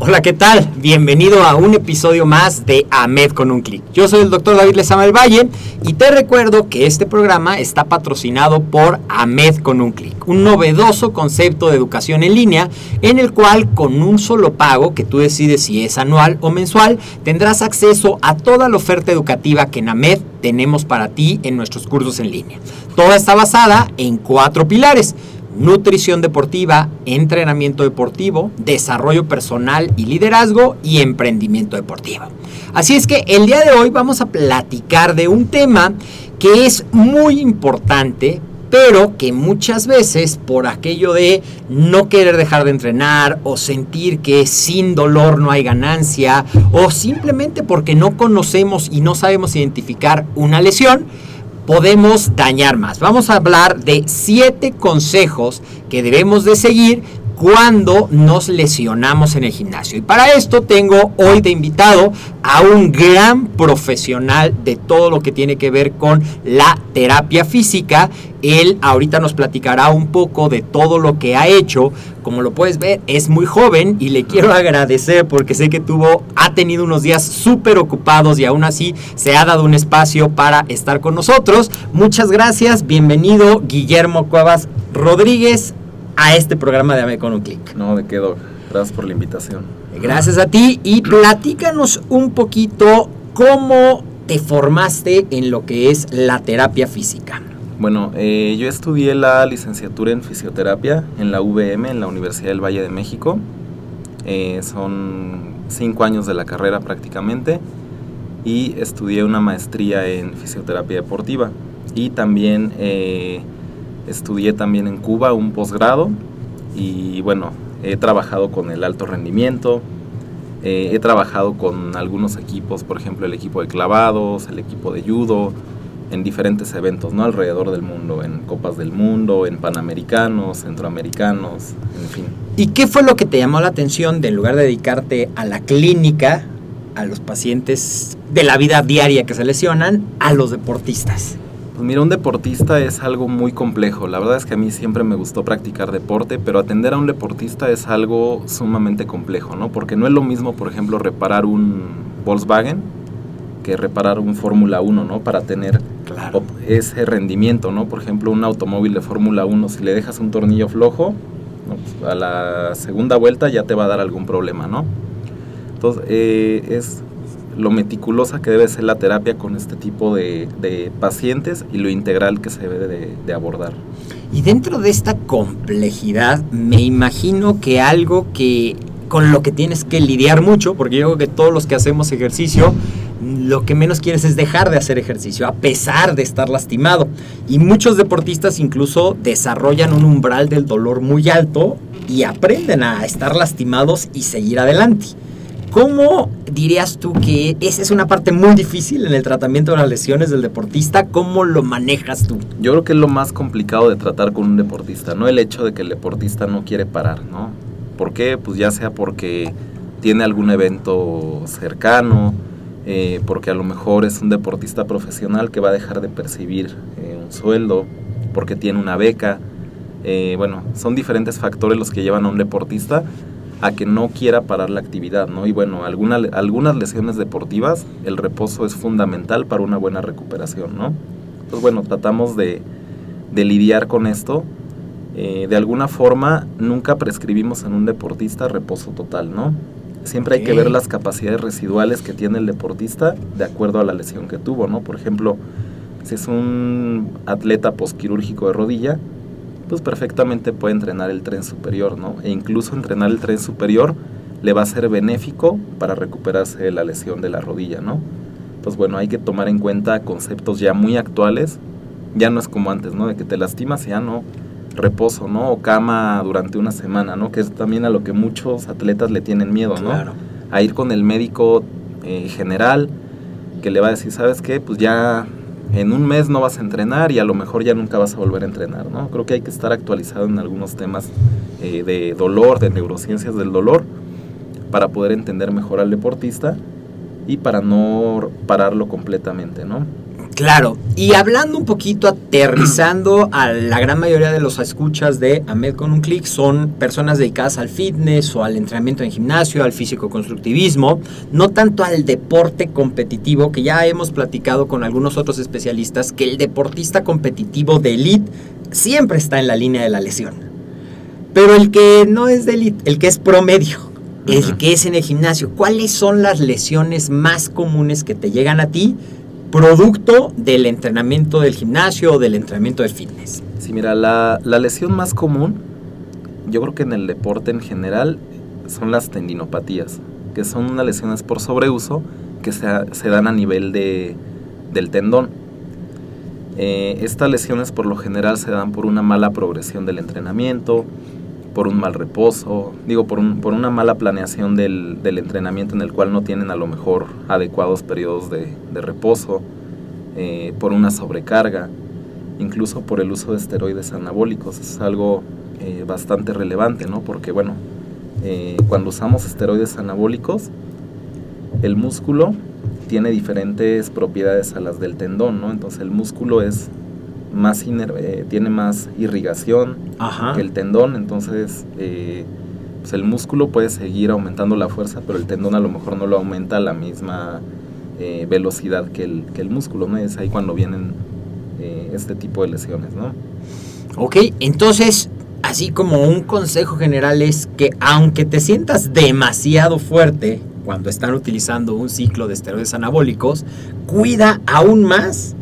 Hola, ¿qué tal? Bienvenido a un episodio más de AMED con un clic. Yo soy el doctor David Lezama del Valle y te recuerdo que este programa está patrocinado por AMED con un clic, un novedoso concepto de educación en línea en el cual con un solo pago, que tú decides si es anual o mensual, tendrás acceso a toda la oferta educativa que en AMED tenemos para ti en nuestros cursos en línea. Toda está basada en cuatro pilares nutrición deportiva, entrenamiento deportivo, desarrollo personal y liderazgo y emprendimiento deportivo. Así es que el día de hoy vamos a platicar de un tema que es muy importante, pero que muchas veces por aquello de no querer dejar de entrenar o sentir que sin dolor no hay ganancia o simplemente porque no conocemos y no sabemos identificar una lesión, podemos dañar más. Vamos a hablar de siete consejos que debemos de seguir cuando nos lesionamos en el gimnasio. Y para esto tengo hoy de invitado a un gran profesional de todo lo que tiene que ver con la terapia física. Él ahorita nos platicará un poco de todo lo que ha hecho. Como lo puedes ver, es muy joven y le quiero agradecer porque sé que tuvo, ha tenido unos días súper ocupados y aún así se ha dado un espacio para estar con nosotros. Muchas gracias. Bienvenido, Guillermo Cuevas Rodríguez a este programa de AME con un clic. No, de qué, Gracias por la invitación. Gracias a ti y platícanos un poquito cómo te formaste en lo que es la terapia física. Bueno, eh, yo estudié la licenciatura en fisioterapia en la VM, en la Universidad del Valle de México. Eh, son cinco años de la carrera prácticamente y estudié una maestría en fisioterapia deportiva y también eh, Estudié también en Cuba un posgrado y bueno, he trabajado con el alto rendimiento, eh, he trabajado con algunos equipos, por ejemplo el equipo de clavados, el equipo de judo, en diferentes eventos, ¿no? Alrededor del mundo, en Copas del Mundo, en Panamericanos, Centroamericanos, en fin. ¿Y qué fue lo que te llamó la atención de en lugar de dedicarte a la clínica, a los pacientes de la vida diaria que se lesionan, a los deportistas? Pues mira, un deportista es algo muy complejo. La verdad es que a mí siempre me gustó practicar deporte, pero atender a un deportista es algo sumamente complejo, ¿no? Porque no es lo mismo, por ejemplo, reparar un Volkswagen que reparar un Fórmula 1, ¿no? Para tener ese rendimiento, ¿no? Por ejemplo, un automóvil de Fórmula 1, si le dejas un tornillo flojo, pues, a la segunda vuelta ya te va a dar algún problema, ¿no? Entonces, eh, es lo meticulosa que debe ser la terapia con este tipo de, pacientes y lo integral que se debe de, abordar. Y dentro de esta complejidad, me imagino que algo que con lo que tienes que lidiar mucho, porque yo creo que todos los que hacemos ejercicio, lo que menos quieres es dejar de hacer ejercicio, a pesar de estar lastimado. Y muchos deportistas incluso desarrollan un umbral del dolor muy alto y aprenden a estar lastimados y seguir adelante. ¿Cómo dirías tú que esa es una parte muy difícil en el tratamiento de las lesiones del deportista? ¿Cómo lo manejas tú? Yo creo que es lo más complicado de tratar con un deportista, no el hecho de que el deportista no quiere parar, ¿no? ¿Por qué? Pues ya sea porque tiene algún evento cercano, eh, porque a lo mejor es un deportista profesional que va a dejar de percibir eh, un sueldo, porque tiene una beca. Eh, bueno, son diferentes factores los que llevan a un deportista a que no quiera parar la actividad, ¿no? Y bueno, alguna, algunas lesiones deportivas, el reposo es fundamental para una buena recuperación, ¿no? Entonces, bueno, tratamos de, de lidiar con esto. de alguna forma, nunca prescribimos en un deportista reposo total, ¿no? Siempre hay que ver las capacidades residuales que tiene el deportista de acuerdo a la lesión que tuvo, ¿no? Por ejemplo, si es un atleta posquirúrgico de rodilla, pues perfectamente puede entrenar el tren superior, ¿no? E incluso entrenar el tren superior le va a ser benéfico para recuperarse de la lesión de la rodilla, ¿no? Pues bueno, hay que tomar en cuenta conceptos ya muy actuales. Ya no es como antes, ¿no? De que te lastimas y ya no reposo, ¿no? O cama durante una semana, ¿no? Que es también a lo que muchos atletas le tienen miedo, ¿no? Claro. A ir con el médico eh, general que le va a decir, ¿sabes qué? Pues ya en un mes no vas a entrenar y a lo mejor ya nunca vas a volver a entrenar, ¿no? Creo que hay que estar actualizado en algunos temas eh, de dolor, de neurociencias del dolor, para poder entender mejor al deportista y para no pararlo completamente, ¿no? Claro, y hablando un poquito, aterrizando a la gran mayoría de los escuchas de Ahmed con un clic, son personas dedicadas al fitness o al entrenamiento en gimnasio, al físico-constructivismo, no tanto al deporte competitivo, que ya hemos platicado con algunos otros especialistas, que el deportista competitivo de elite siempre está en la línea de la lesión. Pero el que no es de elite, el que es promedio, el que es en el gimnasio, ¿cuáles son las lesiones más comunes que te llegan a ti? Producto del entrenamiento del gimnasio o del entrenamiento de fitness? Sí, mira, la, la, lesión más común, yo creo que en el deporte en general, son las tendinopatías, que son unas lesiones por sobreuso que se, se dan a nivel de, del tendón. Eh, estas lesiones por lo general se dan por una mala progresión del entrenamiento, por un mal reposo, digo, por, un, por una mala planeación del, del, entrenamiento en el cual no tienen a lo mejor adecuados periodos de, de reposo, eh, por una sobrecarga, incluso por el uso de esteroides anabólicos. Es algo eh, bastante relevante, ¿no? Porque, bueno, eh, cuando usamos esteroides anabólicos, el músculo tiene diferentes propiedades a las del tendón, ¿no? Entonces el músculo es más eh, tiene más irrigación Ajá. que el tendón, entonces eh, pues el músculo puede seguir aumentando la fuerza, pero el tendón a lo mejor no lo aumenta a la misma eh, velocidad que el, que el músculo, ¿no? Es ahí cuando vienen este tipo de lesiones, ¿no? Ok, entonces, así como un consejo general es que aunque te sientas demasiado fuerte cuando están utilizando un ciclo de esteroides anabólicos, cuida aún más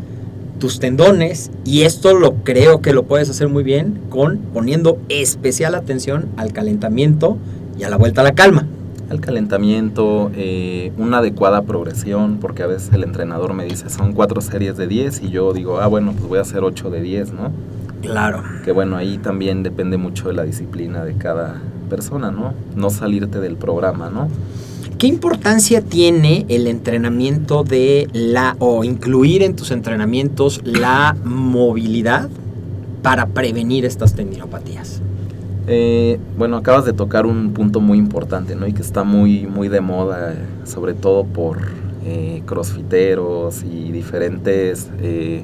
tus tendones y esto lo creo que lo puedes hacer muy bien con poniendo especial atención al calentamiento y a la vuelta a la calma. Al calentamiento, eh, una adecuada progresión, porque a veces el entrenador me dice son cuatro series de 10 y yo digo, ah, bueno, pues voy a hacer 8 de 10, ¿no? Claro. Que bueno, ahí también depende mucho de la disciplina de cada persona, ¿no? No salirte del programa, ¿no? ¿Qué importancia tiene el entrenamiento de la o incluir en tus entrenamientos la movilidad para prevenir estas tendinopatías? Eh, bueno, acabas de tocar un punto muy importante, ¿no? Y que está muy, muy de moda, sobre todo por eh, crossfiteros y diferentes eh,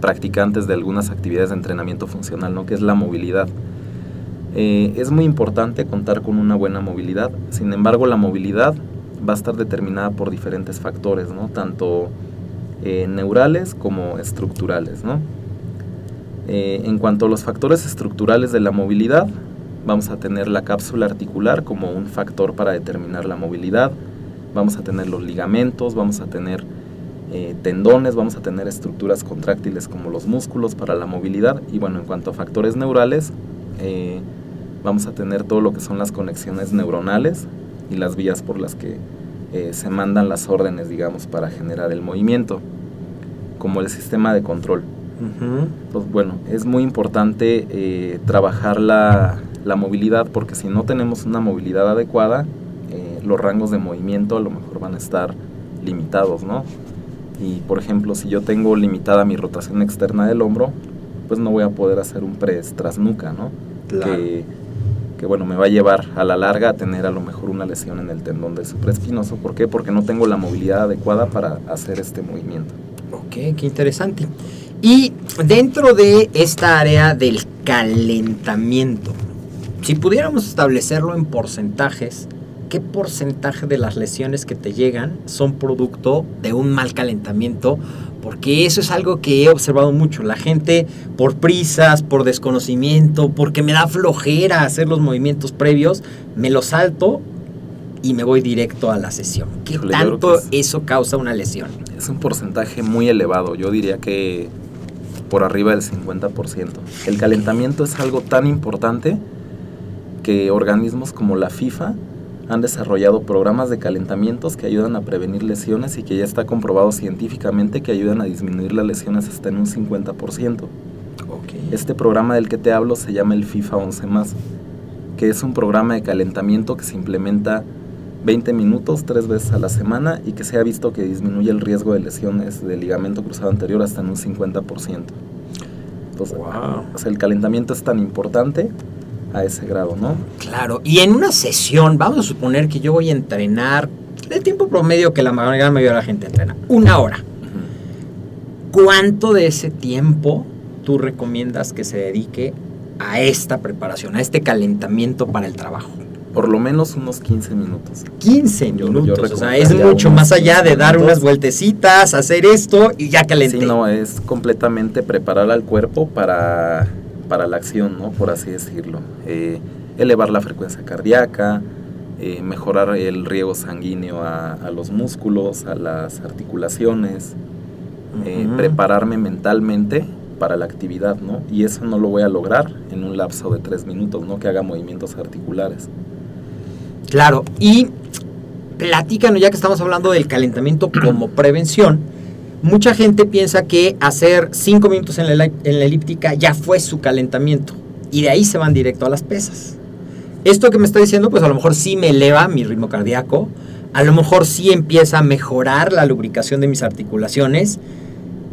practicantes de algunas actividades de entrenamiento funcional, ¿no? Que es la movilidad. Eh, es muy importante contar con una buena movilidad, sin embargo la movilidad va a estar determinada por diferentes factores, ¿no? Tanto eh, neurales como estructurales, ¿no? Eh, en cuanto a los factores estructurales de la movilidad, vamos a tener la cápsula articular como un factor para determinar la movilidad, vamos a tener los ligamentos, vamos a tener eh, tendones, vamos a tener estructuras contráctiles como los músculos para la movilidad y bueno, en cuanto a factores neurales, vamos a tener todo lo que son las conexiones neuronales y las vías por las que eh, se mandan las órdenes, digamos, para generar el movimiento, como el sistema de control. Pues bueno, es muy importante eh, trabajar la, la, movilidad porque si no tenemos una movilidad adecuada, eh, los rangos de movimiento a lo mejor van a estar limitados, ¿no? Y por ejemplo, si yo tengo limitada mi rotación externa del hombro, pues no voy a poder hacer un press tras nuca, ¿no? Claro. Que, que, bueno, me va a llevar a la larga a tener a lo mejor una lesión en el tendón del supraespinoso. ¿Por qué? Porque no tengo la movilidad adecuada para hacer este movimiento. Ok, qué interesante. Y dentro de esta área del calentamiento, si pudiéramos establecerlo en porcentajes, ¿qué porcentaje de las lesiones que te llegan son producto de un mal calentamiento? Porque eso es algo que he observado mucho. La gente por prisas, por desconocimiento, porque me da flojera hacer los movimientos previos, me los salto y me voy directo a la sesión. ¿Qué Híjole, tanto es- eso causa una lesión? Es un porcentaje muy elevado, yo diría que por arriba del 50%. El calentamiento es algo tan importante que organismos como la FIFA han desarrollado programas de calentamientos que ayudan a prevenir lesiones y que ya está comprobado científicamente que ayudan a disminuir las lesiones hasta en un 50%. Este programa del que te hablo se llama el FIFA 11 que es un programa de calentamiento que se implementa 20 minutos tres veces a la semana y que se ha visto que disminuye el riesgo de lesiones del ligamento cruzado anterior hasta en un 50%. Entonces, Wow. o sea, el calentamiento es tan importante a ese grado, ¿no? Claro, y en una sesión, vamos a suponer que yo voy a entrenar el tiempo promedio que la gran mayoría de la gente entrena, una hora. ¿Cuánto de ese tiempo tú recomiendas que se dedique a esta preparación, a este calentamiento para el trabajo? Por lo menos unos 15 minutos. 15 Yo- yo minutos, o sea, es mucho más allá de 15 dar minutos. unas vueltecitas, hacer esto y ya calenté. Sí, no, es completamente preparar al cuerpo para, para la acción, ¿no? Por así decirlo. Eh, elevar la frecuencia cardíaca, eh, mejorar el riego sanguíneo a, a los músculos, a las articulaciones, eh, prepararme mentalmente para la actividad, ¿no? Y eso no lo voy a lograr en un lapso de tres minutos, ¿no? Que haga movimientos articulares. Claro, y platícanos, ya que estamos hablando del calentamiento como prevención, mucha gente piensa que hacer 5 minutos en la, en la elíptica ya fue su calentamiento y de ahí se van directo a las pesas. Esto que me está diciendo, pues a lo mejor sí me eleva mi ritmo cardíaco, a lo mejor sí empieza a mejorar la lubricación de mis articulaciones,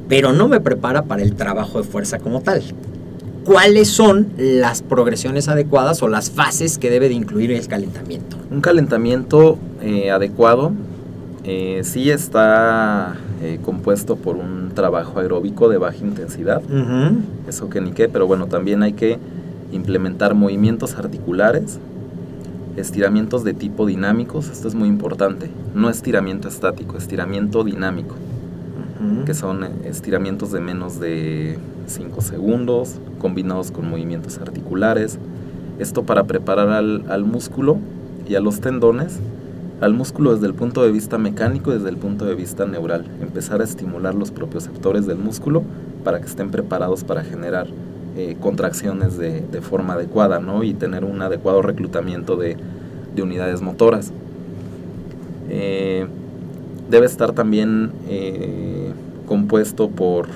pero no me prepara para el trabajo de fuerza como tal. ¿Cuáles son las progresiones adecuadas o las fases que debe de incluir el calentamiento? Un calentamiento eh, adecuado eh, sí está eh, compuesto por un trabajo aeróbico de baja intensidad, eso que ni qué, pero bueno, también hay que implementar movimientos articulares, estiramientos de tipo dinámicos, esto es muy importante, no estiramiento estático, estiramiento dinámico, que son eh, estiramientos de menos de 5 segundos, combinados con movimientos articulares, esto para preparar al, al músculo y a los tendones, al músculo desde el punto de vista mecánico y desde el punto de vista neural, empezar a estimular los propioceptores del músculo para que estén preparados para generar eh, contracciones de, de forma adecuada ¿no? y tener un adecuado reclutamiento de, de unidades motoras. Eh, debe estar también eh, compuesto por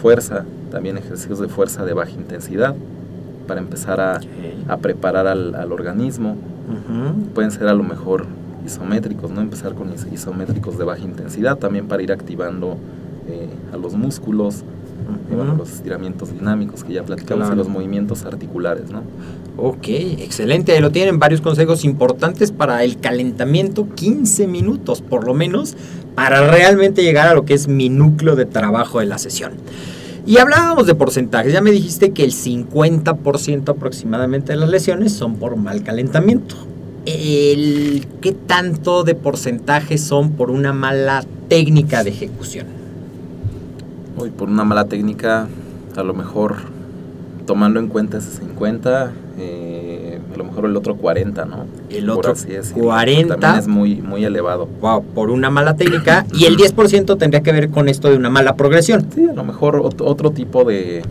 fuerza, también ejercicios de fuerza de baja intensidad para empezar a, a preparar al, al organismo. Pueden ser a lo mejor isométricos, ¿no? Empezar con is- isométricos de baja intensidad, también para ir activando eh, a los músculos, bueno, los estiramientos dinámicos que ya platicamos Claro. y los movimientos articulares, ¿no? Ok, excelente. Ahí lo tienen varios consejos importantes para el calentamiento. 15 minutos por lo menos para realmente llegar a lo que es mi núcleo de trabajo de la sesión. Y hablábamos de porcentajes. Ya me dijiste que el 50% aproximadamente de las lesiones son por mal calentamiento. El, ¿Qué tanto de porcentaje son por una mala técnica de ejecución? Hoy por una mala técnica, a lo mejor tomando en cuenta ese 50, eh, a lo mejor el otro 40, ¿no? El Por otro así decirlo. 40. También es muy, muy elevado. Wow, por una mala técnica. Y el 10% tendría que ver con esto de una mala progresión. Sí, a lo mejor ot- otro tipo de,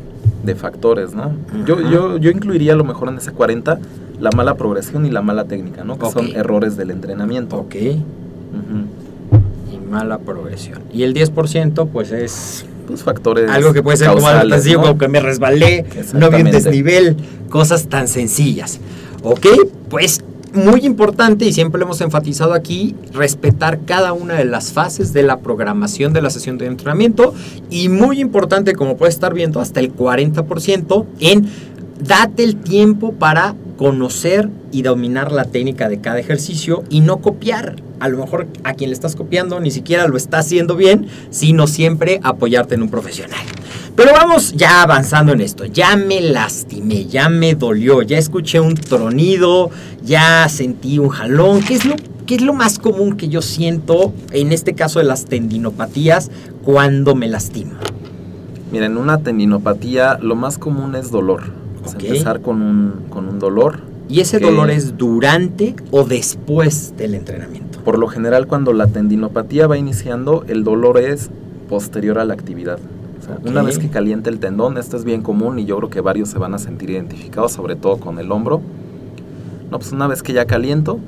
de factores, ¿no? Yo, yo, yo incluiría a lo mejor en ese 40 la mala progresión y la mala técnica, ¿no? Que son errores del entrenamiento. Ok. Y mala progresión. Y el 10% pues es Pues factores algo que puede ser como causales, sencillo ¿no? como que me resbalé, no vi un desnivel, cosas tan sencillas. Ok, pues muy importante, y siempre lo hemos enfatizado aquí, respetar cada una de las fases de la programación de la sesión de entrenamiento. Y muy importante, como puedes estar viendo, hasta el 40% en date el tiempo para conocer y dominar la técnica de cada ejercicio y no copiar. A lo mejor a quien le estás copiando ni siquiera lo está haciendo bien, sino siempre apoyarte en un profesional. Pero vamos ya avanzando en esto. Ya me lastimé, ya me dolió, ya escuché un tronido, ya sentí un jalón. ¿Qué es lo, qué es lo más común que yo siento en este caso de las tendinopatías cuando me lastimo? Mira, en una tendinopatía lo más común es dolor. O sea, Ok. empezar con un, con un dolor. ¿Y ese que dolor es durante o después del entrenamiento? Por lo general, cuando la tendinopatía va iniciando, el dolor es posterior a la actividad. O sea, Una Ok. vez que calienta el tendón, esto es bien común y yo creo que varios se van a sentir identificados, sobre todo con el hombro. No, pues una vez que ya caliento,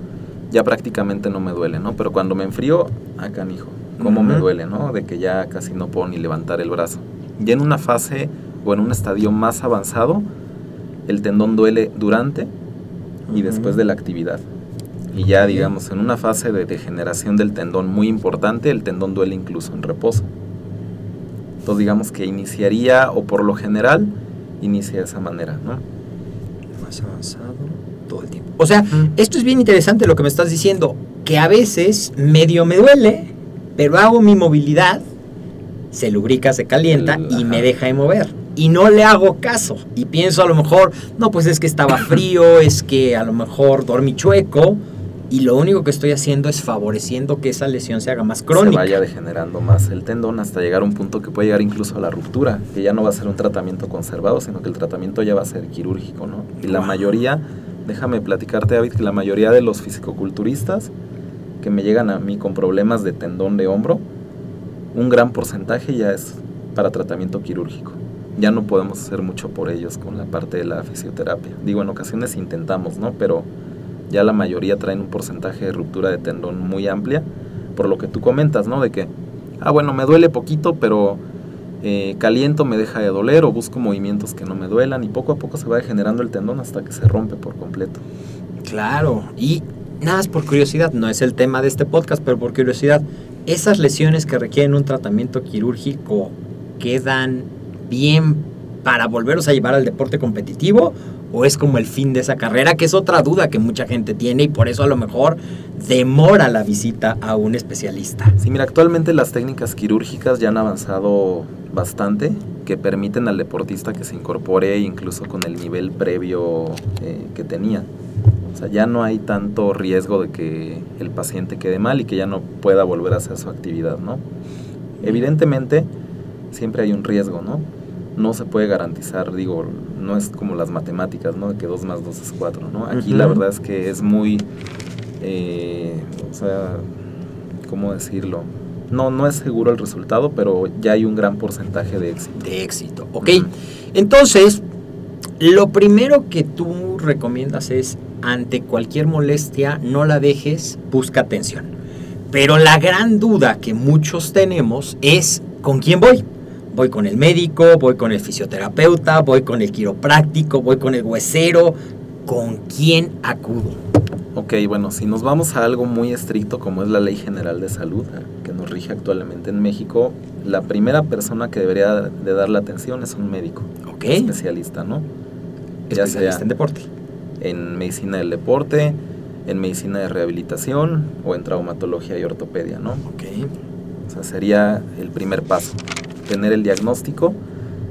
ya prácticamente no me duele, ¿no? Pero cuando me enfrío, acá, hijo, cómo me Ujú. duele, ¿no? De que ya casi no puedo ni levantar el brazo. Y en una fase o en un estadio más avanzado, el tendón duele durante y después de la actividad. Y ya, digamos, en una fase de degeneración del tendón muy importante, el tendón duele incluso en reposo. Entonces, digamos que iniciaría, o por lo general, inicia de esa manera, ¿no? Más avanzado todo el tiempo. O sea, esto es bien interesante lo que me estás diciendo, que a veces medio me duele, pero hago mi movilidad, se lubrica, se calienta El- y ajá. me deja de mover. Y no le hago caso. Y pienso a lo mejor, no, pues es que estaba frío, es que a lo mejor dormí chueco. Y lo único que estoy haciendo es favoreciendo que esa lesión se haga más crónica. Se vaya degenerando más el tendón hasta llegar a un punto que puede llegar incluso a la ruptura, que ya no va a ser un tratamiento conservado, sino que el tratamiento ya va a ser quirúrgico, ¿no? Y la Wow. mayoría, déjame platicarte, David, que la mayoría de los fisicoculturistas que me llegan a mí con problemas de tendón de hombro, un gran porcentaje ya es para tratamiento quirúrgico. Ya no podemos hacer mucho por ellos con la parte de la fisioterapia. Digo, en ocasiones intentamos, ¿no? Pero ya la mayoría traen un porcentaje de ruptura de tendón muy amplia, por lo que tú comentas, ¿no? De que, ah, bueno, me duele poquito, pero eh, caliento me deja de doler o busco movimientos que no me duelan y poco a poco se va degenerando el tendón hasta que se rompe por completo. Claro, y nada más por curiosidad, no es el tema de este podcast, pero por curiosidad, ¿esas lesiones que requieren un tratamiento quirúrgico quedan bien para volverlos a llevar al deporte competitivo? ¿O es como el fin de esa carrera? Que es otra duda que mucha gente tiene y por eso a lo mejor demora la visita a un especialista. Sí, mira, actualmente las técnicas quirúrgicas ya han avanzado bastante, que permiten al deportista que se incorpore incluso con el nivel previo eh, que tenía. O sea, ya no hay tanto riesgo de que el paciente quede mal y que ya no pueda volver a hacer su actividad, ¿no? Evidentemente, siempre hay un riesgo, ¿no? No se puede garantizar, digo, no es como las matemáticas, ¿no? Que 2 más 2 es 4, ¿no? Aquí la verdad es que es muy, eh, o sea, ¿cómo decirlo? No, no es seguro el resultado, pero ya hay un gran porcentaje de éxito. De éxito, ¿ok? Entonces, lo primero que tú recomiendas es, ante cualquier molestia, no la dejes, busca atención. Pero la gran duda que muchos tenemos es, ¿con quién voy? Voy con el médico, voy con el fisioterapeuta, voy con el quiropráctico, voy con el huesero. ¿Con quién acudo? Ok, bueno, si nos vamos a algo muy estricto como es la Ley General de Salud, que nos rige actualmente en México, la primera persona que debería de dar la atención es un médico, ¿Ok? especialista, ¿no? Ya Especialista sea en deporte. en medicina del deporte, en medicina de rehabilitación o en traumatología y ortopedia, ¿no? Ok. O sea, sería el primer paso, tener el diagnóstico.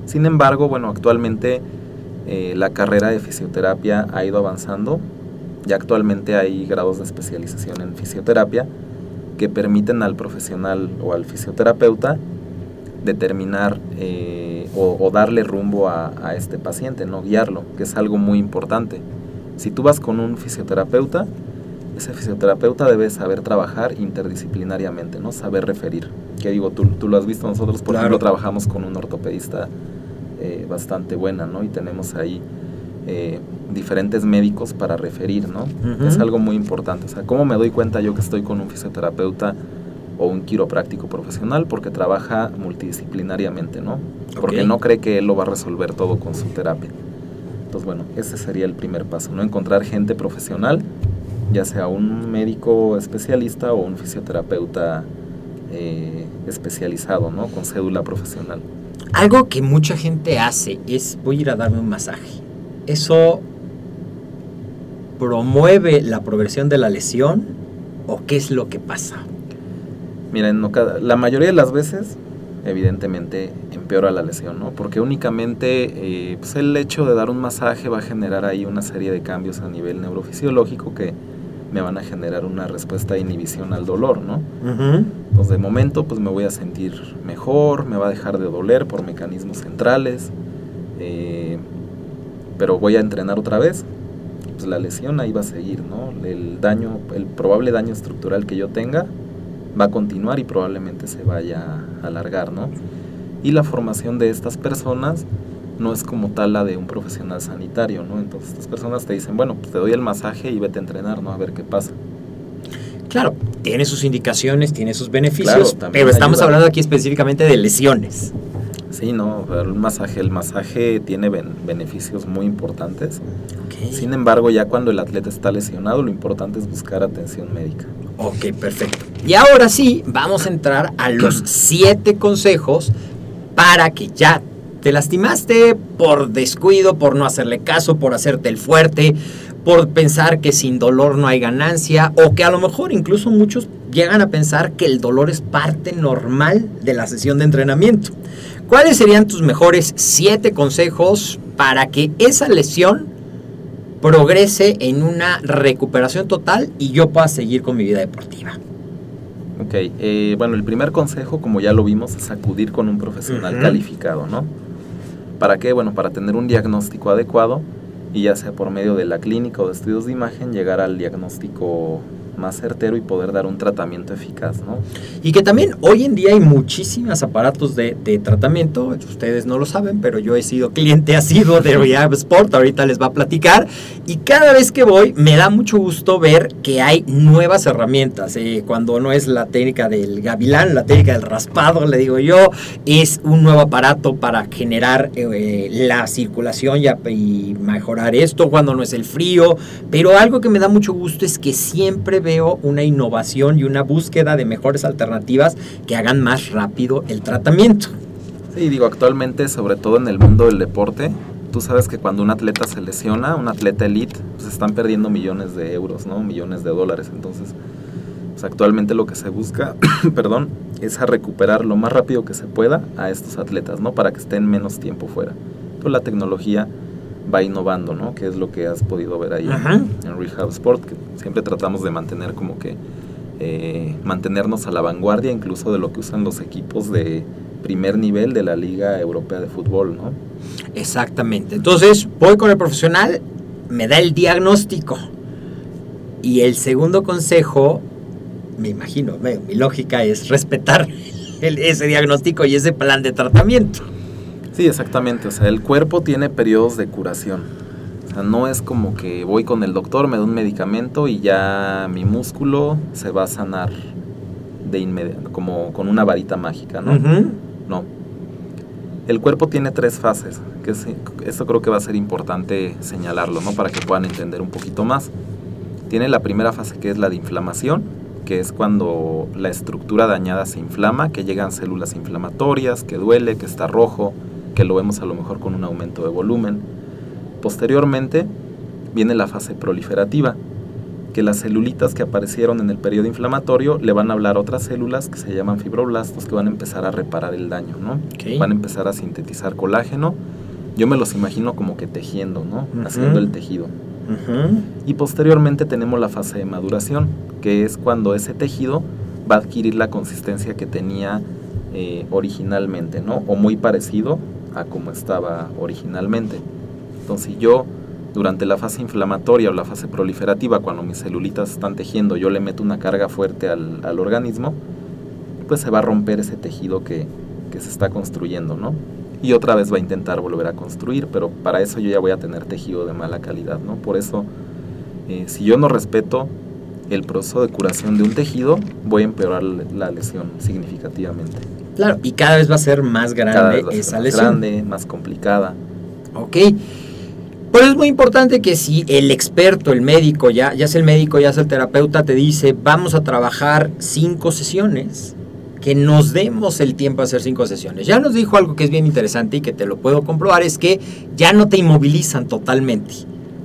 Sin embargo, bueno, actualmente eh, la carrera de fisioterapia ha ido avanzando. Ya actualmente hay grados de especialización en fisioterapia que permiten al profesional o al fisioterapeuta determinar eh, o, o darle rumbo a, a este paciente, no guiarlo, que es algo muy importante. Si tú vas con un fisioterapeuta, ese fisioterapeuta debe saber trabajar interdisciplinariamente, ¿no? Saber referir. Que digo, tú, tú lo has visto, nosotros por Claro. ejemplo trabajamos con un ortopedista eh, bastante buena, ¿no? Y tenemos ahí eh, diferentes médicos para referir, ¿no? Es algo muy importante. O sea, ¿cómo me doy cuenta yo que estoy con un fisioterapeuta o un quiropráctico profesional? Porque trabaja multidisciplinariamente, ¿no? Porque no cree que él lo va a resolver todo con su terapia. Entonces, bueno, ese sería el primer paso, ¿no? Encontrar gente profesional ya sea un médico especialista o un fisioterapeuta eh, especializado, ¿no? Con cédula profesional. Algo que mucha gente hace es voy a ir a darme un masaje. Eso promueve la progresión de la lesión o qué es lo que pasa? Miren, no la mayoría de las veces, evidentemente, empeora la lesión, ¿no? Porque únicamente eh, pues el hecho de dar un masaje va a generar ahí una serie de cambios a nivel neurofisiológico que me van a generar una respuesta de inhibición al dolor, ¿no? Pues de momento pues me voy a sentir mejor, me va a dejar de doler por mecanismos centrales, eh, pero voy a entrenar otra vez, pues la lesión ahí va a seguir, ¿no? El daño, el probable daño estructural que yo tenga va a continuar y probablemente se vaya a alargar, ¿no? Y la formación de estas personas no es como tal la de un profesional sanitario, ¿no? Entonces estas personas te dicen, bueno, pues te doy el masaje y vete a entrenar, ¿no? A ver qué pasa. Claro, tiene sus indicaciones, tiene sus beneficios, Claro, pero estamos ayuda. hablando aquí específicamente de lesiones. Sí, no, el masaje, el masaje tiene ben- beneficios muy importantes. Sin embargo, ya cuando el atleta está lesionado, lo importante es buscar atención médica. Ok, perfecto. Y ahora sí, vamos a entrar a los siete consejos para que ya te lastimaste por descuido, por no hacerle caso, por hacerte el fuerte, por pensar que sin dolor no hay ganancia, o que a lo mejor incluso muchos llegan a pensar que el dolor es parte normal de la sesión de entrenamiento. ¿Cuáles serían tus mejores siete consejos para que esa lesión progrese en una recuperación total y yo pueda seguir con mi vida deportiva? Ok, eh, bueno, el primer consejo, como ya lo vimos, es acudir con un profesional calificado, ¿no? ¿Para qué? Bueno, para tener un diagnóstico adecuado y ya sea por medio de la clínica o de estudios de imagen, llegar al diagnóstico más certero y poder dar un tratamiento eficaz, ¿no? Y que también hoy en día hay muchísimos aparatos de, de tratamiento, ustedes no lo saben, pero yo he sido cliente asiduo de Rehab Sport, ahorita les va a platicar, y cada vez que voy me da mucho gusto ver que hay nuevas herramientas, eh, cuando no es la técnica del gavilán, la técnica del raspado, le digo yo, es un nuevo aparato para generar eh, la circulación y, y mejorar esto, cuando no es el frío, pero algo que me da mucho gusto es que siempre veo una innovación y una búsqueda de mejores alternativas que hagan más rápido el tratamiento. Sí, digo, actualmente, sobre todo en el mundo del deporte, tú sabes que cuando un atleta se lesiona, un atleta elite, pues están perdiendo millones de euros, ¿no? Millones de dólares. Entonces, pues actualmente lo que se busca, perdón, es a recuperar lo más rápido que se pueda a estos atletas, ¿no? Para que estén menos tiempo fuera. Entonces, la tecnología va innovando, ¿no? Que es lo que has podido ver ahí en- Ajá. en Rehab Sport, que siempre tratamos de mantener como que eh, mantenernos a la vanguardia incluso de lo que usan los equipos de primer nivel de la Liga Europea de Fútbol, ¿no? Exactamente. Entonces, voy con el profesional, me da el diagnóstico. Y el segundo consejo, me imagino, mi lógica es respetar el- ese diagnóstico y ese plan de tratamiento. Sí, exactamente, o sea, el cuerpo tiene periodos de curación. O sea, no es como que voy con el doctor, me da un medicamento y ya mi músculo se va a sanar de inmediato, como con una varita mágica, ¿no? No. El cuerpo tiene tres fases, que es- esto creo que va a ser importante señalarlo, ¿no? Para que puedan entender un poquito más. Tiene la primera fase que es la de inflamación, que es cuando la estructura dañada se inflama, que llegan células inflamatorias, que duele, que está rojo, que lo vemos a lo mejor con un aumento de volumen. Posteriormente viene la fase proliferativa, que las celulitas que aparecieron en el periodo inflamatorio le van a hablar a otras células que se llaman fibroblastos que van a empezar a reparar el daño, ¿no? Van a empezar a sintetizar colágeno. Yo me los imagino como que tejiendo, ¿no? Haciendo el tejido. Y posteriormente tenemos la fase de maduración, que es cuando ese tejido va a adquirir la consistencia que tenía eh, originalmente, ¿no? O muy parecido a como estaba originalmente. Entonces yo, durante la fase inflamatoria o la fase proliferativa, cuando mis celulitas están tejiendo, yo le meto una carga fuerte al, al organismo, pues se va a romper ese tejido que, que se está construyendo, ¿no? Y otra vez va a intentar volver a construir, pero para eso yo ya voy a tener tejido de mala calidad, ¿no? Por eso, eh, si yo no respeto el proceso de curación de un tejido, voy a empeorar la lesión significativamente. Claro, y cada vez va a ser más grande ser esa más lesión. grande, más complicada. Ok. Por eso es muy importante que si el experto, el médico, ya, ya sea el médico, ya sea el terapeuta, te dice, vamos a trabajar cinco sesiones, que nos demos el tiempo a hacer cinco sesiones. Ya nos dijo algo que es bien interesante y que te lo puedo comprobar, es que ya no te inmovilizan totalmente.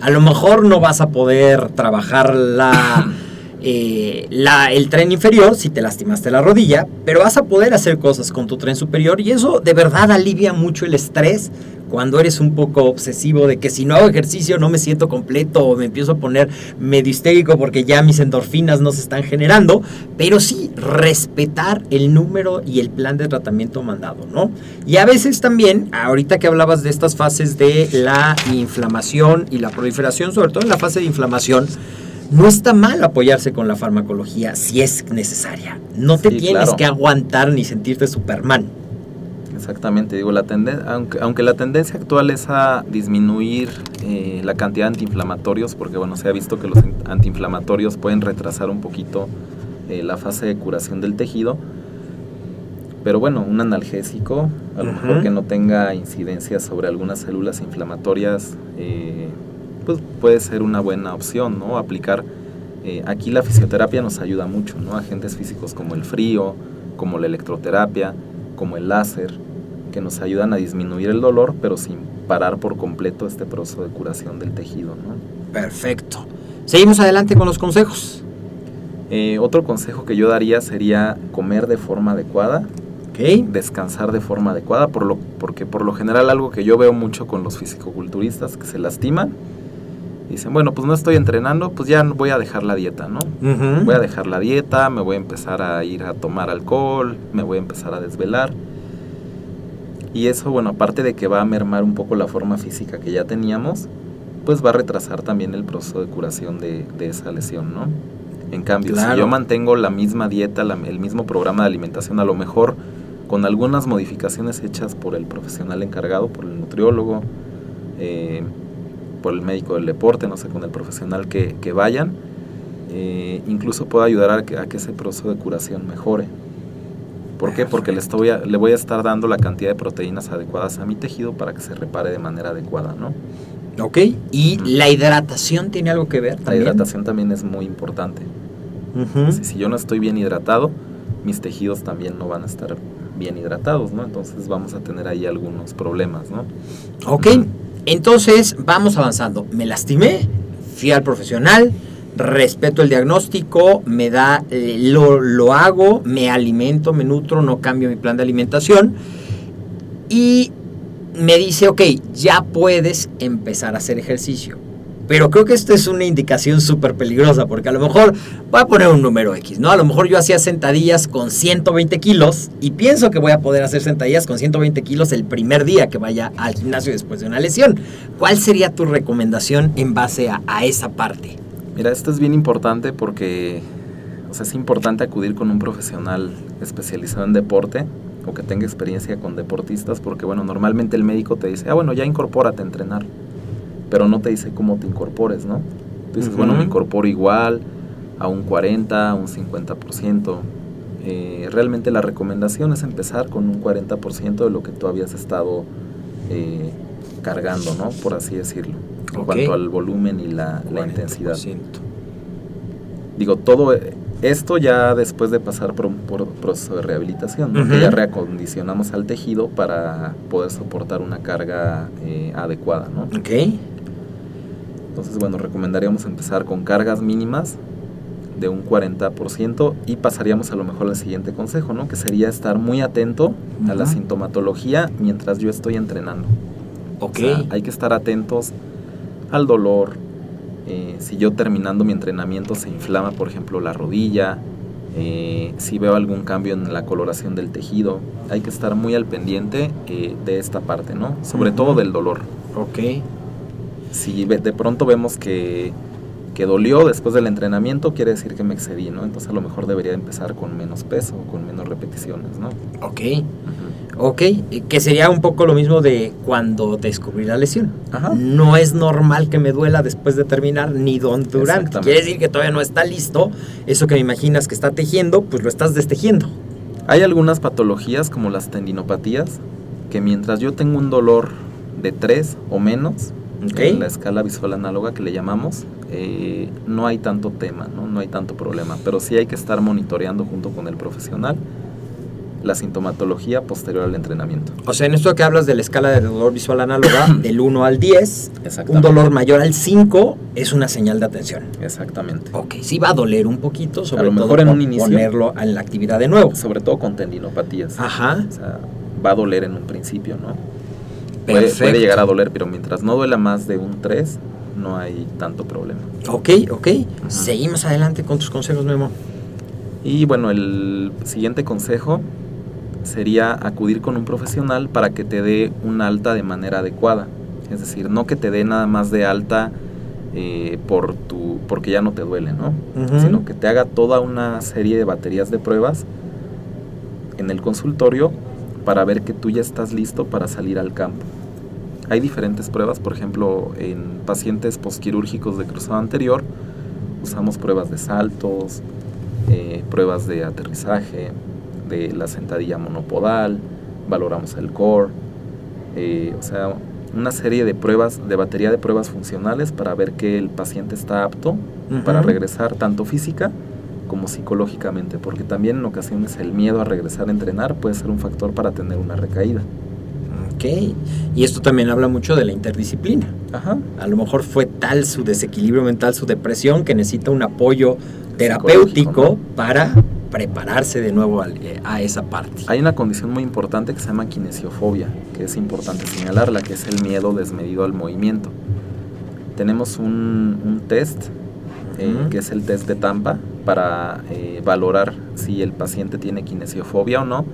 A lo mejor no vas a poder trabajar la... eh, el tren inferior si te lastimaste la rodilla, pero vas a poder hacer cosas con tu tren superior y eso de verdad alivia mucho el estrés cuando eres un poco obsesivo de que si no hago ejercicio no me siento completo o me empiezo a poner medio histérico porque ya mis endorfinas no se están generando, pero sí respetar el número y el plan de tratamiento mandado, ¿no? Y a veces también, ahorita que hablabas de estas fases de la inflamación y la proliferación, sobre todo en la fase de inflamación, no está mal apoyarse con la farmacología si es necesaria. No te Sí, tienes claro. que aguantar ni sentirte Superman. Exactamente, digo, la tenden- aunque, aunque la tendencia actual es a disminuir eh, la cantidad de antiinflamatorios, porque bueno, se ha visto que los in- antiinflamatorios pueden retrasar un poquito eh, la fase de curación del tejido, pero bueno, un analgésico, a lo mejor que no tenga incidencia sobre algunas células inflamatorias, eh, pues puede ser una buena opción, ¿no? Aplicar, eh, aquí la fisioterapia nos ayuda mucho, ¿no? Agentes físicos como el frío, como la electroterapia, como el láser, que nos ayudan a disminuir el dolor, pero sin parar por completo este proceso de curación del tejido, ¿no? Perfecto. Seguimos adelante con los consejos. Eh, otro consejo que yo daría sería comer de forma adecuada, ¿Ok? descansar de forma adecuada, por lo, porque por lo general algo que yo veo mucho con los fisicoculturistas que se lastiman, dicen, bueno, pues no estoy entrenando, pues ya voy a dejar la dieta, ¿no? Voy a dejar la dieta, me voy a empezar a ir a tomar alcohol, me voy a empezar a desvelar. Y eso, bueno, aparte de que va a mermar un poco la forma física que ya teníamos, pues va a retrasar también el proceso de curación de, de esa lesión, ¿no? En cambio, Claro. si yo mantengo la misma dieta, la- el mismo programa de alimentación, a lo mejor con algunas modificaciones hechas por el profesional encargado, por el nutriólogo, eh, por el médico del deporte, no sé, con el profesional que, que vayan, eh, incluso puede ayudar a que, a que ese proceso de curación mejore. ¿Por qué? Porque le, estoy a- le voy a estar dando la cantidad de proteínas adecuadas a mi tejido para que se repare de manera adecuada, ¿no? Ok. ¿Y Ujú. la hidratación tiene algo que ver La también? hidratación también es muy importante. Ujú. Si, si yo no estoy bien hidratado, mis tejidos también no van a estar bien hidratados, ¿no? Entonces vamos a tener ahí algunos problemas, ¿no? Ok, entonces vamos avanzando. Me lastimé, fui al profesional, respeto el diagnóstico, me da, eh, lo, lo hago, me alimento, me nutro, no cambio mi plan de alimentación y me dice, ok, ya puedes empezar a hacer ejercicio. Pero creo que esto es una indicación súper peligrosa porque a lo mejor, voy a poner un número X, ¿no? A lo mejor yo hacía sentadillas con 120 kilos y pienso que voy a poder hacer sentadillas con 120 kilos el primer día que vaya al gimnasio después de una lesión. ¿Cuál sería tu recomendación en base a, a esa parte? Mira, esto es bien importante porque, o sea, es importante acudir con un profesional especializado en deporte o que tenga experiencia con deportistas porque, bueno, normalmente el médico te dice, ah, bueno, ya incorpórate a entrenar, pero no te dice cómo te incorpores, ¿no? Tú dices, bueno, me incorporo igual a un 40, a un 50%. Eh, realmente la recomendación es empezar con un 40% de lo que tú habías estado eh, cargando, ¿no? Por así decirlo, en cuanto al volumen y la, la intensidad. 40%. Digo, todo eh, esto ya después de pasar por un por- proceso de rehabilitación, ¿no? que ya reacondicionamos al tejido para poder soportar una carga eh, adecuada, ¿no? Ok. Entonces, bueno, recomendaríamos empezar con cargas mínimas de un 40% y pasaríamos a lo mejor al siguiente consejo, ¿no? Que sería estar muy atento a la sintomatología mientras yo estoy entrenando. Ok. O sea, hay que estar atentos al dolor. eh, si yo terminando mi entrenamiento se inflama, por ejemplo, la rodilla, eh, si veo algún cambio en la coloración del tejido, hay que estar muy al pendiente eh, de esta parte, ¿no? Sobre Ujú. todo del dolor. ok. Si de pronto vemos que, que dolió después del entrenamiento, quiere decir que me excedí, ¿no? Entonces a lo mejor debería empezar con menos peso, con menos repeticiones, ¿no? Ok. Ok, eh, que sería un poco lo mismo de cuando descubrí la lesión. Ajá. No es normal que me duela después de terminar ni durante. Quiere decir que todavía no está listo. Eso que me imaginas que está tejiendo, pues lo estás destejiendo. Hay algunas patologías como las tendinopatías que mientras yo tengo un dolor de 3 o menos, En la escala visual análoga que le llamamos, eh, no hay tanto tema, ¿no? no hay tanto problema, pero sí hay que estar monitoreando junto con el profesional la sintomatología posterior al entrenamiento. O sea, en esto que hablas de la escala de dolor visual análoga del 1 al 10, un dolor mayor al 5 es una señal de atención. Exactamente. Ok, sí va a doler un poquito, sobre A lo todo mejor en por un inicio. ponerlo en la actividad de nuevo. Sobre todo con tendinopatías. Ajá, O sea, va a doler en un principio, ¿no? Puede, llegar a doler, pero mientras no duela más de un 3, no hay tanto problema. Ok, ok. Seguimos adelante con tus consejos, Memo. Y bueno, el siguiente consejo sería acudir con un profesional para que te dé un alta de manera adecuada. Es decir, no que te dé nada más de alta eh, por tu, porque ya no te duele, ¿no? Sino que te haga toda una serie de baterías de pruebas en el consultorio para ver que tú ya estás listo para salir al campo. Hay diferentes pruebas, por ejemplo, en pacientes posquirúrgicos de cruzado anterior, usamos pruebas de saltos, eh, pruebas de aterrizaje, de la sentadilla monopodal, valoramos el core, eh, o sea, una serie de pruebas, de batería de pruebas funcionales para ver que el paciente está apto para regresar tanto física como psicológicamente, porque también en ocasiones el miedo a regresar a entrenar puede ser un factor para tener una recaída. Ok. Y esto también habla mucho de la interdisciplina. Ajá. A lo mejor fue tal su desequilibrio mental, su depresión, que necesita un apoyo terapéutico Psicológico, para prepararse de nuevo al- eh, a esa parte. Hay una condición muy importante que se llama kinesiofobia, que es importante señalarla, que es el miedo desmedido al movimiento. Tenemos un, un test, eh, Ujú. que es el test de Tampa, para eh, valorar si el paciente tiene kinesiofobia o no,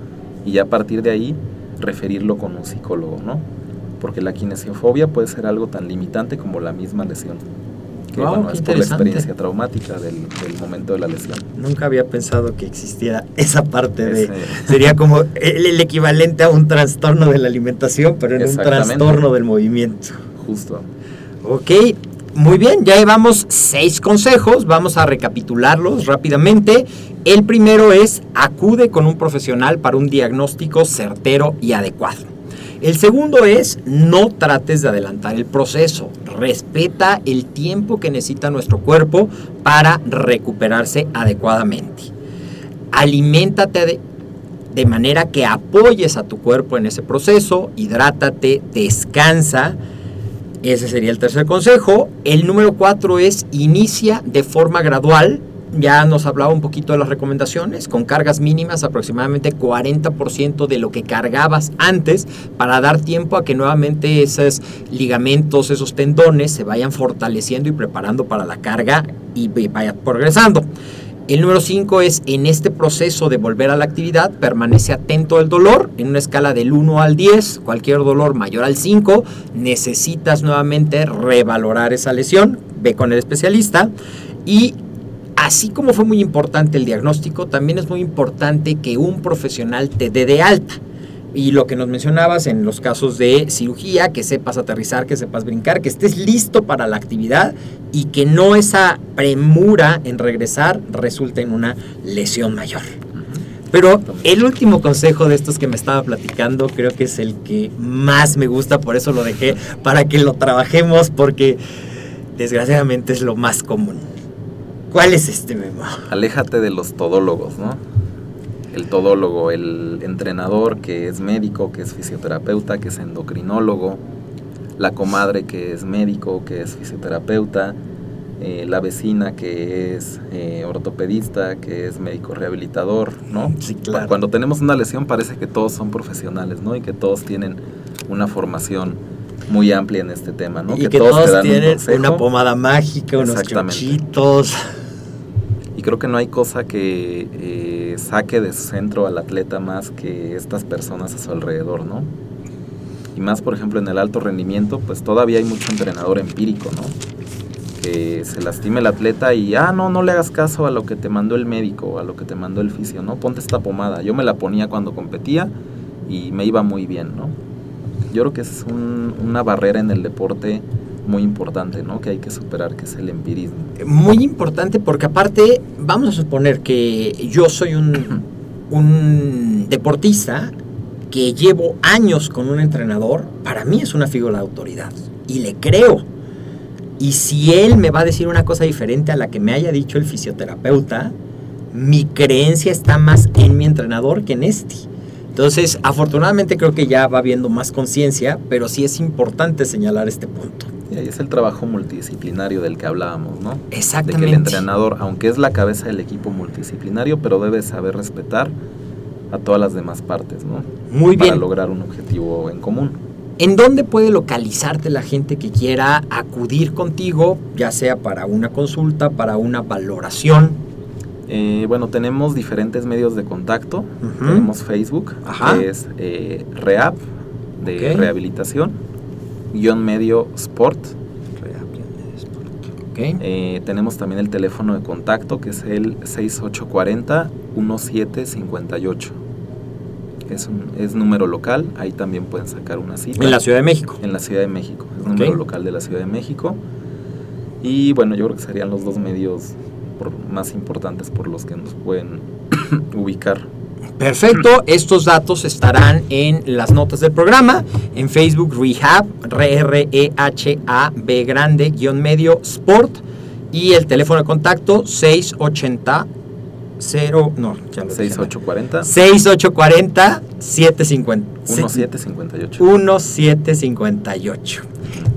y ya a partir de ahí referirlo con un psicólogo, ¿no? Porque la kinesiofobia puede ser algo tan limitante como la misma lesión. Que Guau, bueno, es por la experiencia traumática del, del momento de la lesión. Nunca había pensado que existiera esa parte de... Ese- Sería como el, el equivalente a un trastorno de la alimentación, pero en un trastorno del movimiento. Justo. Ok, muy bien, ya llevamos seis consejos, vamos a recapitularlos rápidamente. El primero es acude con un profesional para un diagnóstico certero y adecuado. El segundo es no trates de adelantar el proceso, respeta el tiempo que necesita nuestro cuerpo para recuperarse adecuadamente. Aliméntate de, de manera que apoyes a tu cuerpo en ese proceso, hidrátate, descansa. Ese sería el tercer consejo. El número cuatro es inicia de forma gradual. Ya nos hablaba un poquito de las recomendaciones, con cargas mínimas, aproximadamente 40% de lo que cargabas antes, para dar tiempo a que nuevamente esos ligamentos, esos tendones se vayan fortaleciendo y preparando para la carga y vaya progresando. El número 5 es en este proceso de volver a la actividad, permanece atento al dolor. En una escala del 1 al 10, cualquier dolor mayor al 5, necesitas nuevamente revalorar esa lesión, ve con el especialista. Y así como fue muy importante el diagnóstico, también es muy importante que un profesional te dé de alta. Y lo que nos mencionabas en los casos de cirugía, que sepas aterrizar, que sepas brincar, que estés listo para la actividad y que no esa premura en regresar resulte en una lesión mayor. Pero el último consejo de estos que me estaba platicando creo que es el que más me gusta, por eso lo dejé para que lo trabajemos porque desgraciadamente es lo más común. ¿Cuál es este memo? Aléjate de los todólogos, ¿no? El todólogo, el entrenador que es médico, que es fisioterapeuta, que es endocrinólogo, la comadre que es médico, que es fisioterapeuta, eh, la vecina que es eh, ortopedista, que es médico rehabilitador, ¿no? Sí, claro. Cuando tenemos una lesión parece que todos son profesionales, ¿no? Y que todos tienen una formación muy amplia en este tema, ¿no? y que, todos, te dan un tienen una pomada mágica, unos Exactamente. Creo que no hay cosa que eh, saque de su centro al atleta más que estas personas a su alrededor, ¿no? Y más, por ejemplo, en el alto rendimiento, pues todavía hay mucho entrenador empírico, ¿no? Que se lastime el atleta y, ah, no, no le hagas caso a lo que te mandó el médico, a lo que te mandó el fisio, ¿no? Ponte esta pomada. Yo me la ponía cuando competía y me iba muy bien, ¿no? Yo creo que es un- una barrera en el deporte muy importante, ¿no? Que hay que superar, que es el empirismo. Muy importante porque aparte, vamos a suponer que yo soy un, un deportista que llevo años con un entrenador, para mí es una figura de autoridad. Y le creo. Y si él me va a decir una cosa diferente a la que me haya dicho el fisioterapeuta, mi creencia está más en mi entrenador que en este. Entonces, afortunadamente creo que ya va habiendo más conciencia, pero sí es importante señalar este punto. Y ahí es el trabajo multidisciplinario del que hablábamos, ¿no? Exactamente. De que el entrenador, aunque es la cabeza del equipo multidisciplinario, pero debe saber respetar a todas las demás partes, ¿no? Muy bien. Para lograr un objetivo en común. ¿En dónde puede localizarte la gente que quiera acudir contigo, ya sea para una consulta, para una valoración? Eh, bueno, tenemos diferentes medios de contacto. Tenemos Facebook, Ajá. que es eh, Rehab, de rehabilitación, medio Sport. Ok. Eh, tenemos también el teléfono de contacto, que es el 6840-1758. Es, un, es número local, ahí también pueden sacar una cita. En la Ciudad de México. En la Ciudad de México, es número local de la Ciudad de México. Y bueno, yo creo que serían los dos medios por- más importantes por los que nos pueden ubicar. Perfecto, estos datos estarán en las notas del programa, en Facebook Rehab, R-E-H-A-B grande, guion medio, Sport, y el teléfono de contacto 680 0, no, ya lo dije mal. 6840 6840 750 1758. 1758.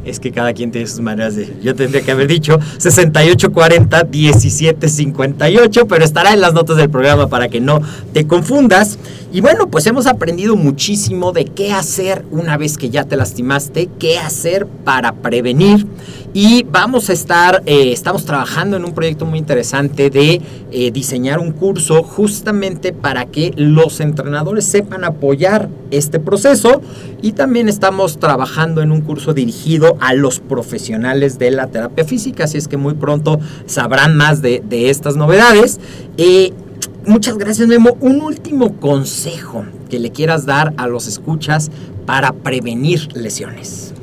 Es que cada quien tiene sus maneras de. Yo tendría que haber dicho 6840 1758, pero estará en las notas del programa para que no te confundas. Y bueno, pues hemos aprendido muchísimo de qué hacer una vez que ya te lastimaste, qué hacer para prevenir. Y vamos a estar, eh, estamos trabajando en un proyecto muy interesante de eh, diseñar un curso justamente para que los entrenadores sepan apoyar este proceso. Y también estamos trabajando en un curso dirigido a los profesionales de la terapia física. Así es que muy pronto sabrán más de, de estas novedades. Eh, muchas gracias, Memo. Un último consejo que le quieras dar a los escuchas para prevenir lesiones.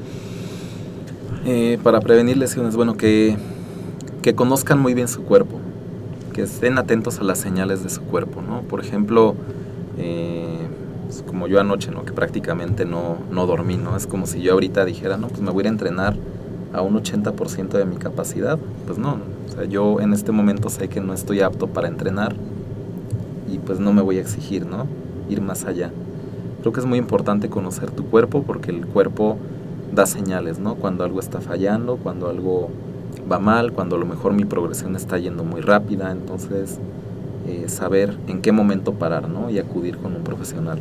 Eh, para prevenir lesiones, bueno, que, que conozcan muy bien su cuerpo, que estén atentos a las señales de su cuerpo, ¿no? Por ejemplo, eh, pues, como yo anoche, ¿no? Que prácticamente no, no dormí, ¿no? Es como si yo ahorita dijera, no, pues me voy a ir a entrenar a un 80% de mi capacidad. Pues no, yo en este momento sé que no estoy apto para entrenar y pues no me voy a exigir, ¿no? Ir más allá. Creo que es muy importante conocer tu cuerpo porque el cuerpo da señales, ¿no? Cuando algo está fallando, cuando algo va mal, cuando a lo mejor mi progresión está yendo muy rápida, entonces eh, saber en qué momento parar, ¿no? Y acudir con un profesional.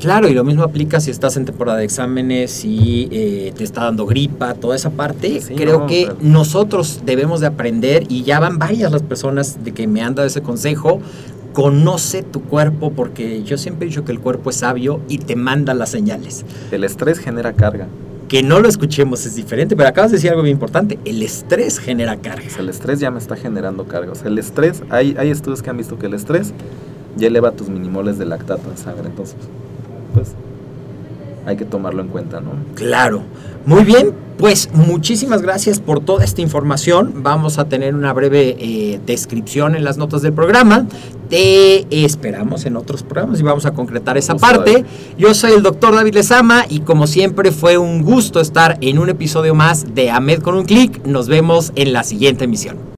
Claro, y lo mismo aplica si estás en temporada de exámenes, si eh, te está dando gripa, toda esa parte. Sí, Creo no, que claro. nosotros debemos de aprender, y ya van varias las personas de que me han dado ese consejo, conoce tu cuerpo, porque yo siempre he dicho que el cuerpo es sabio y te manda las señales. El estrés genera carga. Que no lo escuchemos es diferente, pero acabas de decir algo bien importante, el estrés genera carga. O sea, el estrés ya me está generando carga. O sea, el estrés, hay, hay estudios que han visto que el estrés ya eleva tus minimoles de lactato en sangre. Entonces, pues hay que tomarlo en cuenta, ¿no? Claro. Muy bien, pues muchísimas gracias por toda esta información. Vamos a tener una breve eh, descripción en las notas del programa. Te esperamos en otros programas y vamos a concretar esa parte. Yo soy el doctor David Lezama y como siempre fue un gusto estar en un episodio más de AMED con un clic. Nos vemos en la siguiente emisión.